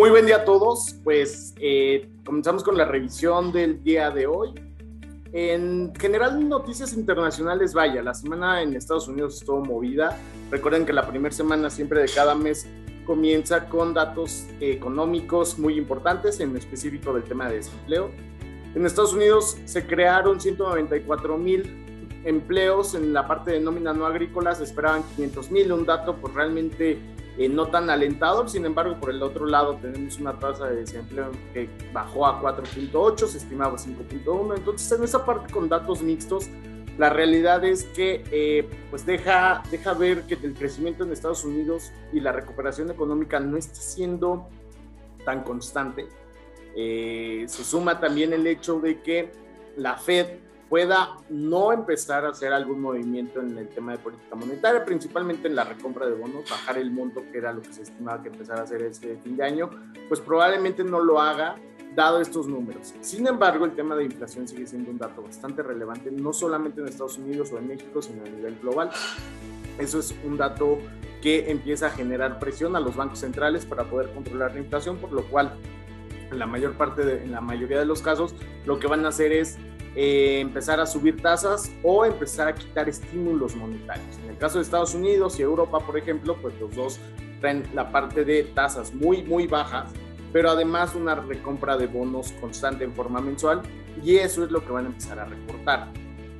Muy buen día a todos. Pues eh, comenzamos con la revisión del día de hoy. En general, noticias internacionales, vaya, la semana en Estados Unidos estuvo movida. Recuerden que la primera semana siempre de cada mes comienza con datos económicos muy importantes, en específico del tema de desempleo. En Estados Unidos se crearon 194 mil empleos en la parte de nómina no agrícola, se esperaban 500 mil, un dato pues realmente eh, no tan alentador, sin embargo por el otro lado tenemos una tasa de desempleo que bajó a 4.8, se estimaba 5.1, entonces en esa parte con datos mixtos, la realidad es que eh, pues deja, deja ver que el crecimiento en Estados Unidos y la recuperación económica no está siendo tan constante. Eh, se suma también el hecho de que la Fed pueda no empezar a hacer algún movimiento en el tema de política monetaria, principalmente en la recompra de bonos, bajar el monto que era lo que se estimaba que empezara a hacer este fin de año, pues probablemente no lo haga dado estos números. Sin embargo, el tema de inflación sigue siendo un dato bastante relevante, no solamente en Estados Unidos o en México, sino a nivel global. Eso es un dato que empieza a generar presión a los bancos centrales para poder controlar la inflación, por lo cual en la mayor parte en la mayoría de los casos lo que van a hacer es eh, empezar a subir tasas o empezar a quitar estímulos monetarios. En el caso de Estados Unidos y Europa, por ejemplo, pues los dos traen la parte de tasas muy, muy bajas, pero además una recompra de bonos constante en forma mensual y eso es lo que van a empezar a recortar.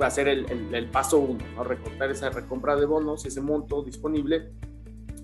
Va a ser el, paso uno, ¿no? recortar esa recompra de bonos, ese monto disponible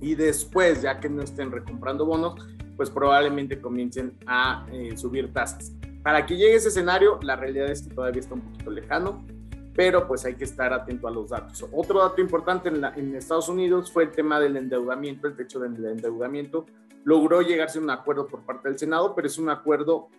y después, ya que no estén recomprando bonos, pues probablemente comiencen a eh, subir tasas. Para que llegue ese escenario, la realidad es que todavía está un poquito lejano, pero pues hay que estar atento a los datos. Otro dato importante en, en Estados Unidos fue el tema del endeudamiento, el techo del endeudamiento. Logró llegarse a un acuerdo por parte del Senado, pero es un acuerdo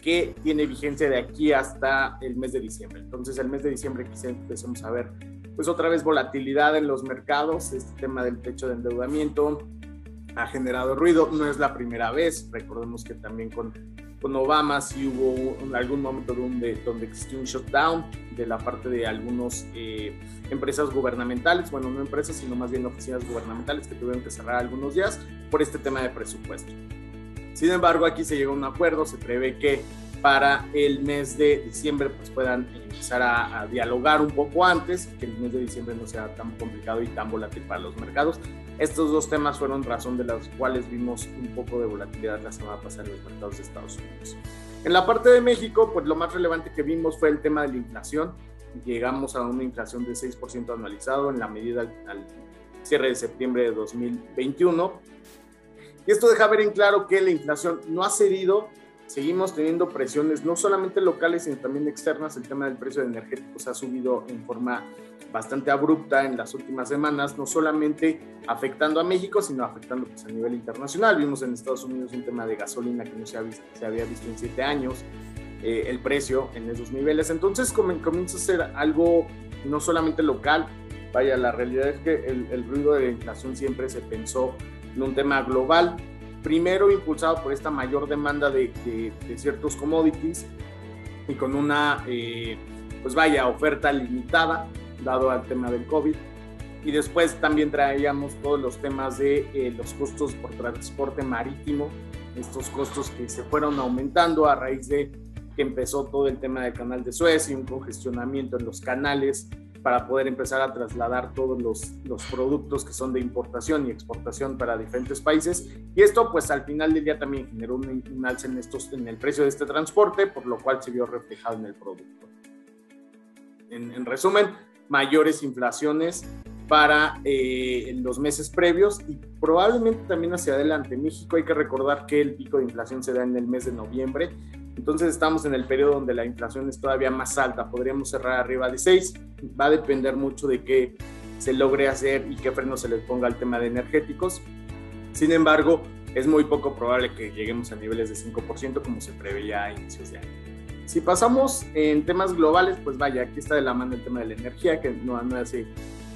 que tiene vigencia de aquí hasta el mes de diciembre. Entonces, el mes de diciembre quizá empecemos a ver, pues otra vez volatilidad en los mercados, este tema del techo de endeudamiento ha generado ruido, no es la primera vez, recordemos que también con con Obama sí hubo algún momento donde, donde existió un shutdown de la parte de algunas eh, empresas gubernamentales, bueno, no empresas, sino más bien oficinas gubernamentales que tuvieron que cerrar algunos días por este tema de presupuesto. Sin embargo, aquí se llegó a un acuerdo, se prevé que para el mes de diciembre pues puedan empezar a, a, dialogar un poco antes, que el mes de diciembre no sea tan complicado y tan volátil para los mercados. Estos dos temas fueron razón de las cuales vimos un poco de volatilidad la semana pasada en los mercados de Estados Unidos. En la parte de México, pues lo más relevante que vimos fue el tema de la inflación. Llegamos a una inflación de 6% anualizado en la medida al cierre de septiembre de 2021. Y esto deja ver en claro que la inflación no ha cedido seguimos teniendo presiones no solamente locales, sino también externas. El tema del precio de energéticos ha subido en forma bastante abrupta en las últimas semanas, no solamente afectando a México, sino afectando pues, a nivel internacional. Vimos en Estados Unidos un tema de gasolina que no se, se había visto en siete años, eh, el precio en esos niveles. Entonces comienza a ser algo no solamente local, vaya, la realidad es que el, el ruido de la inflación siempre se pensó en un tema global primero impulsado por esta mayor demanda de, ciertos commodities y con una, eh, pues vaya, oferta limitada, dado al tema del COVID. Y después también traíamos todos los temas de eh, los costos por transporte marítimo, estos costos que se fueron aumentando a raíz de que empezó todo el tema del canal de Suez y un congestionamiento en los canales para poder empezar a trasladar todos los, los productos que son de importación y exportación para diferentes países. Y esto pues al final del día también generó un, un alza en, estos, en el precio de este transporte, por lo cual se vio reflejado en el producto. En, en resumen, mayores inflaciones para eh, los meses previos y probablemente también hacia adelante. México hay que recordar que el pico de inflación se da en el mes de noviembre, entonces estamos en el periodo donde la inflación es todavía más alta, podríamos cerrar arriba de 6, va a depender mucho de qué se logre hacer y qué freno se les ponga al tema de energéticos. Sin embargo, es muy poco probable que lleguemos a niveles de 5% como se preveía a inicios de año. Si pasamos en temas globales, pues vaya, aquí está de la mano el tema de la energía, que no, no hace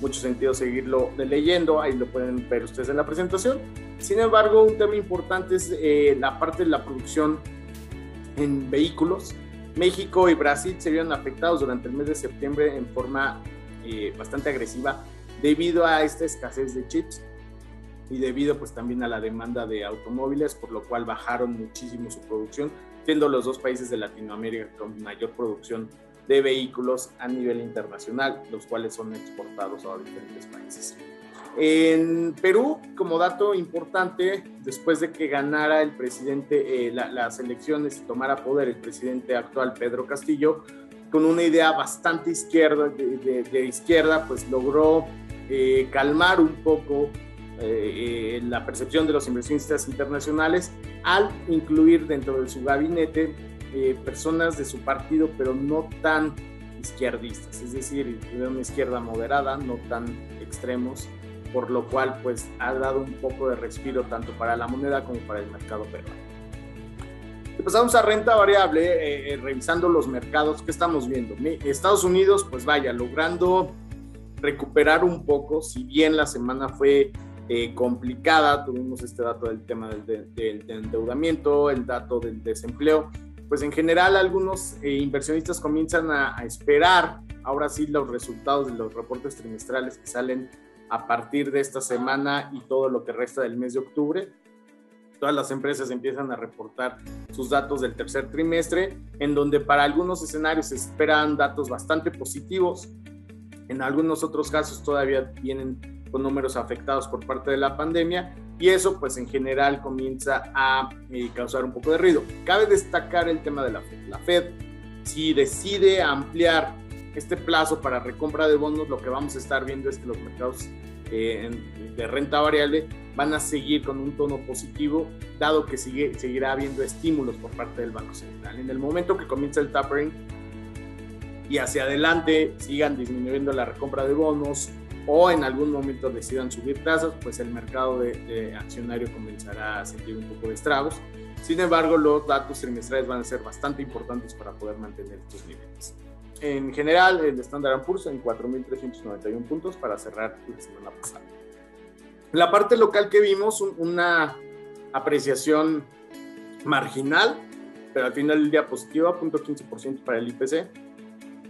mucho sentido seguirlo leyendo, ahí lo pueden ver ustedes en la presentación. Sin embargo, un tema importante es eh, la parte de la producción en vehículos. México y Brasil se vieron afectados durante el mes de septiembre en forma eh, bastante agresiva debido a esta escasez de chips. y debido pues también a la demanda de automóviles, por lo cual bajaron muchísimo su producción, siendo los dos países de Latinoamérica con mayor producción de vehículos a nivel internacional, los cuales son exportados a diferentes países. En Perú, como dato importante, después de que ganara el presidente eh, las elecciones y tomara poder el presidente actual Pedro Castillo, con una idea bastante izquierda, de, izquierda, pues logró eh, calmar un poco eh, la percepción de los inversionistas internacionales al incluir dentro de su gabinete personas de su partido, pero no tan izquierdistas, es decir, de una izquierda moderada, no tan extremos, por lo cual pues ha dado un poco de respiro tanto para la moneda como para el mercado peruano. Pasamos a renta variable, eh, eh, revisando los mercados, ¿qué estamos viendo? Estados Unidos, pues vaya, logrando recuperar un poco, si bien la semana fue eh, complicada, tuvimos este dato del tema del, endeudamiento, el dato del desempleo, pues en general algunos inversionistas comienzan a, a esperar ahora sí los resultados de los reportes trimestrales que salen a partir de esta semana y todo lo que resta del mes de octubre. Todas las empresas empiezan a reportar sus datos del tercer trimestre, en donde para algunos escenarios se esperan datos bastante positivos. En algunos otros casos todavía vienen con números afectados por parte de la pandemia y eso pues en general comienza a eh, causar un poco de ruido. Cabe destacar el tema de la Fed. La Fed si decide ampliar este plazo para recompra de bonos, lo que vamos a estar viendo es que los mercados eh, de renta variable van a seguir con un tono positivo, dado que sigue, seguirá habiendo estímulos por parte del Banco Central. En el momento que comienza el tapering y hacia adelante sigan disminuyendo la recompra de bonos o en algún momento decidan subir tasas, pues el mercado de, de accionario comenzará a sentir un poco de estragos. Sin embargo, los datos trimestrales van a ser bastante importantes para poder mantener estos niveles. En general, el Standard Poor's en 4.391 puntos para cerrar la semana pasada. La parte local que vimos, una apreciación marginal, pero al final del día positiva, 0.15% para el IPC.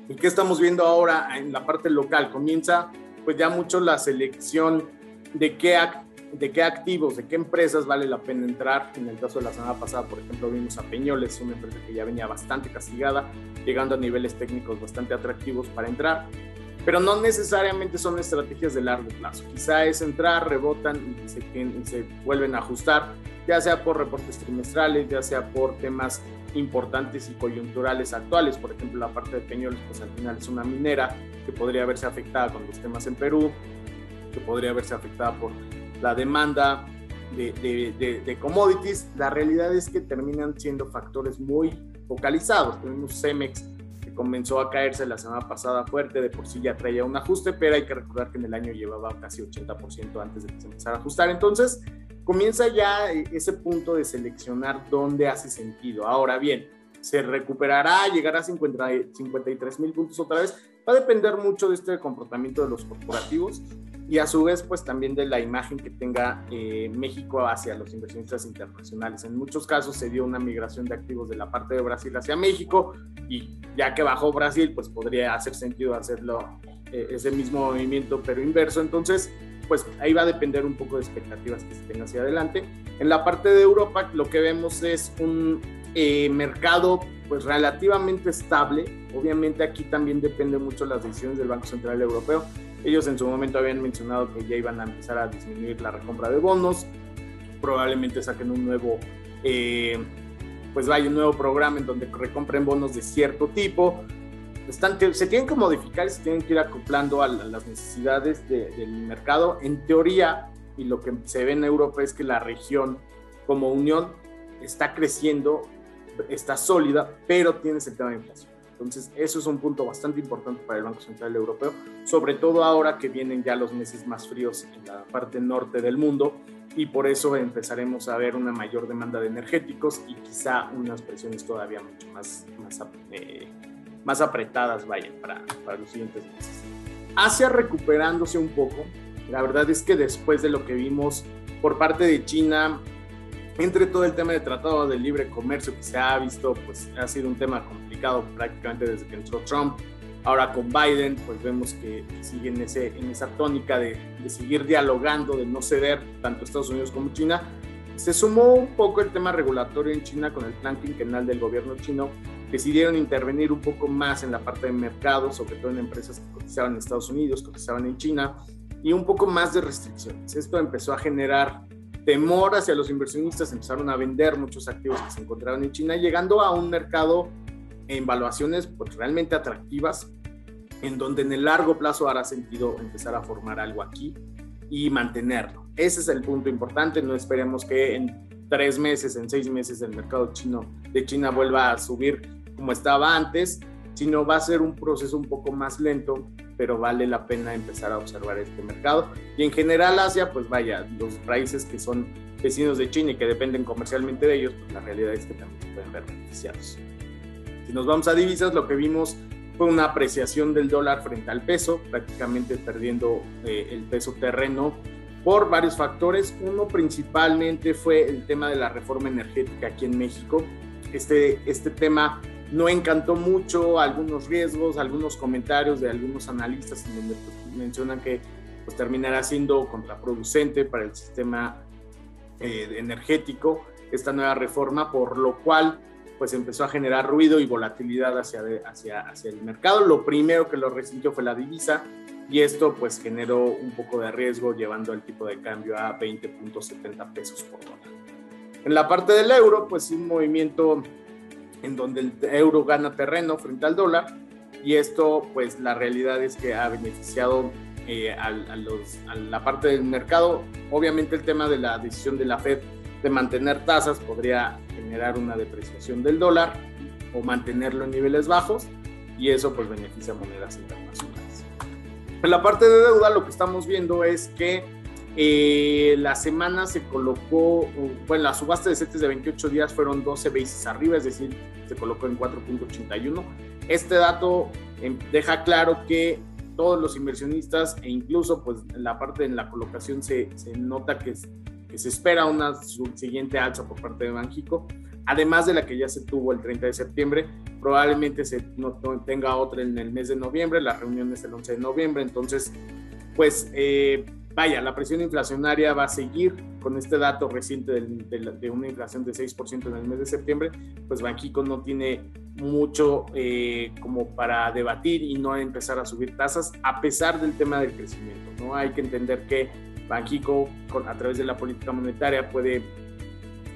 ¿Y qué estamos viendo ahora en la parte local? Comienza pues ya mucho la selección de qué de qué activos, de qué empresas vale la pena entrar. En el caso de la semana pasada, por ejemplo, vimos a Peñoles, una empresa que ya venía bastante castigada, llegando a niveles técnicos bastante atractivos para entrar, pero no necesariamente son estrategias de largo plazo. Quizá es entrar, rebotan y se, y se vuelven a ajustar, ya sea por reportes trimestrales, ya sea por temas importantes y coyunturales actuales. Por ejemplo, la parte de Peñoles, pues al final es una minera que podría verse afectada con los temas en Perú, que podría verse afectada por la demanda de, commodities, la realidad es que terminan siendo factores muy focalizados. Tenemos Cemex que comenzó a caerse la semana pasada fuerte, de por sí ya traía un ajuste, pero hay que recordar que en el año llevaba casi 80% antes de que se empezara a ajustar. Entonces, comienza ya ese punto de seleccionar dónde hace sentido. Ahora bien, se recuperará, llegará a 50, 53 mil puntos otra vez. Va a depender mucho de este comportamiento de los corporativos y a su vez pues también de la imagen que tenga eh, México hacia los inversionistas internacionales. En muchos casos se dio una migración de activos de la parte de Brasil hacia México y ya que bajó Brasil pues podría hacer sentido hacerlo eh, ese mismo movimiento pero inverso. Entonces pues ahí va a depender un poco de expectativas que se tengan hacia adelante. En la parte de Europa lo que vemos es un eh, mercado pues relativamente estable. Obviamente aquí también depende mucho las decisiones del Banco Central Europeo ellos en su momento habían mencionado que ya iban a empezar a disminuir la recompra de bonos, probablemente saquen un nuevo, eh, pues vaya, un nuevo programa en donde recompren bonos de cierto tipo. Están, se tienen que modificar y se tienen que ir acoplando a, las necesidades del mercado. En teoría, y lo que se ve en Europa es que la región como unión está creciendo, está sólida, pero tiene el tema de inflación. Entonces, eso es un punto bastante importante para el Banco Central Europeo, sobre todo ahora que vienen ya los meses más fríos en la parte norte del mundo y por eso empezaremos a ver una mayor demanda de energéticos y quizá unas presiones todavía mucho más, más, eh, más apretadas vayan para, para los siguientes meses. Asia recuperándose un poco, la verdad es que después de lo que vimos por parte de China entre todo el tema de tratado de libre comercio que se ha visto, pues ha sido un tema complicado prácticamente desde que entró Trump. Ahora con Biden, pues vemos que sigue en, ese, en esa tónica de, de seguir dialogando, de no ceder tanto Estados Unidos como China. Se sumó un poco el tema regulatorio en China con el plan quinquenal del gobierno chino. Decidieron intervenir un poco más en la parte de mercado, sobre todo en empresas que cotizaban en Estados Unidos, cotizaban en China, y un poco más de restricciones. Esto empezó a generar temor hacia los inversionistas, empezaron a vender muchos activos que se encontraban en China, llegando a un mercado en valuaciones pues, realmente atractivas, en donde en el largo plazo hará sentido empezar a formar algo aquí y mantenerlo. Ese es el punto importante, no esperemos que en tres meses, en seis meses el mercado chino de China vuelva a subir como estaba antes, sino va a ser un proceso un poco más lento, pero vale la pena empezar a observar este mercado. Y en general Asia, pues vaya, los países que son vecinos de China y que dependen comercialmente de ellos, pues la realidad es que también se pueden ver beneficiados. Si nos vamos a divisas, lo que vimos fue una apreciación del dólar frente al peso, prácticamente perdiendo eh, el peso terreno por varios factores. Uno principalmente fue el tema de la reforma energética aquí en México. Este, este tema no encantó mucho, algunos riesgos, algunos comentarios de algunos analistas en donde pues, mencionan que pues, terminará siendo contraproducente para el sistema eh, energético esta nueva reforma, por lo cual pues empezó a generar ruido y volatilidad hacia, hacia, hacia el mercado. Lo primero que lo resintió fue la divisa y esto pues generó un poco de riesgo llevando el tipo de cambio a 20.70 pesos por dólar. En la parte del euro, pues un movimiento en donde el euro gana terreno frente al dólar y esto pues la realidad es que ha beneficiado eh, a, los, a la parte del mercado. Obviamente el tema de la decisión de la Fed de mantener tasas podría generar una depreciación del dólar o mantenerlo en niveles bajos y eso pues beneficia a monedas internacionales. En la parte de deuda lo que estamos viendo es que eh, la semana se colocó, bueno, la subasta de CETES de 28 días fueron 12 bases arriba, es decir, se colocó en 4.81. Este dato em, deja claro que todos los inversionistas e incluso pues en la parte de la colocación se, nota que que se espera una siguiente alza por parte de Banjico, además de la que ya se tuvo el 30 de septiembre, probablemente se no, tenga otra en el mes de noviembre, la reunión es el 11 de noviembre, entonces, pues eh, vaya, la presión inflacionaria va a seguir con este dato reciente de, una inflación de 6% en el mes de septiembre, pues Banjico no tiene mucho eh, como para debatir y no empezar a subir tasas a pesar del tema del crecimiento, ¿no? Hay que entender que Banxico, a través de la política monetaria, puede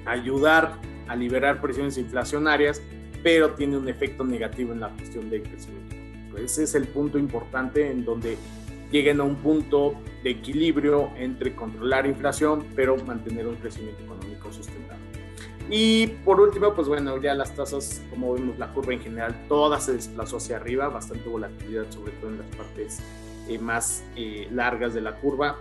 ayudar a liberar presiones inflacionarias, pero tiene un efecto negativo en la cuestión del crecimiento. Ese es el punto importante en donde lleguen a un punto de equilibrio entre controlar inflación, pero mantener un crecimiento económico sustentable. Y por último, pues bueno, ya las tasas, como vemos la curva en general, toda se desplazó hacia arriba, bastante volatilidad, sobre todo en las partes eh, más eh, largas de la curva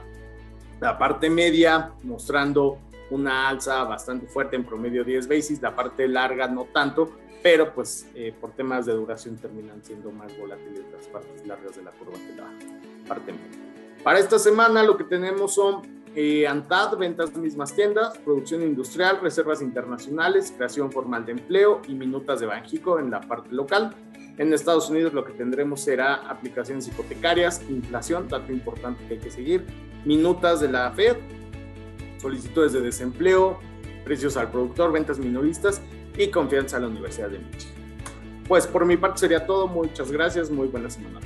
la parte media mostrando una alza bastante fuerte en promedio 10 basis, la parte larga no tanto, pero pues eh, por temas de duración terminan siendo más volátiles las partes largas de la curva que la parte media. Para esta semana lo que tenemos son eh, ANTAD, ventas mismas tiendas, producción industrial, reservas internacionales, creación formal de empleo y minutas de Banjico en la parte local. En Estados Unidos lo que tendremos será aplicaciones hipotecarias, inflación, dato importante que hay que seguir, minutas de la Fed, solicitudes de desempleo, precios al productor, ventas minoristas y confianza a la Universidad de Michigan. Pues por mi parte sería todo. Muchas gracias. Muy buena semana.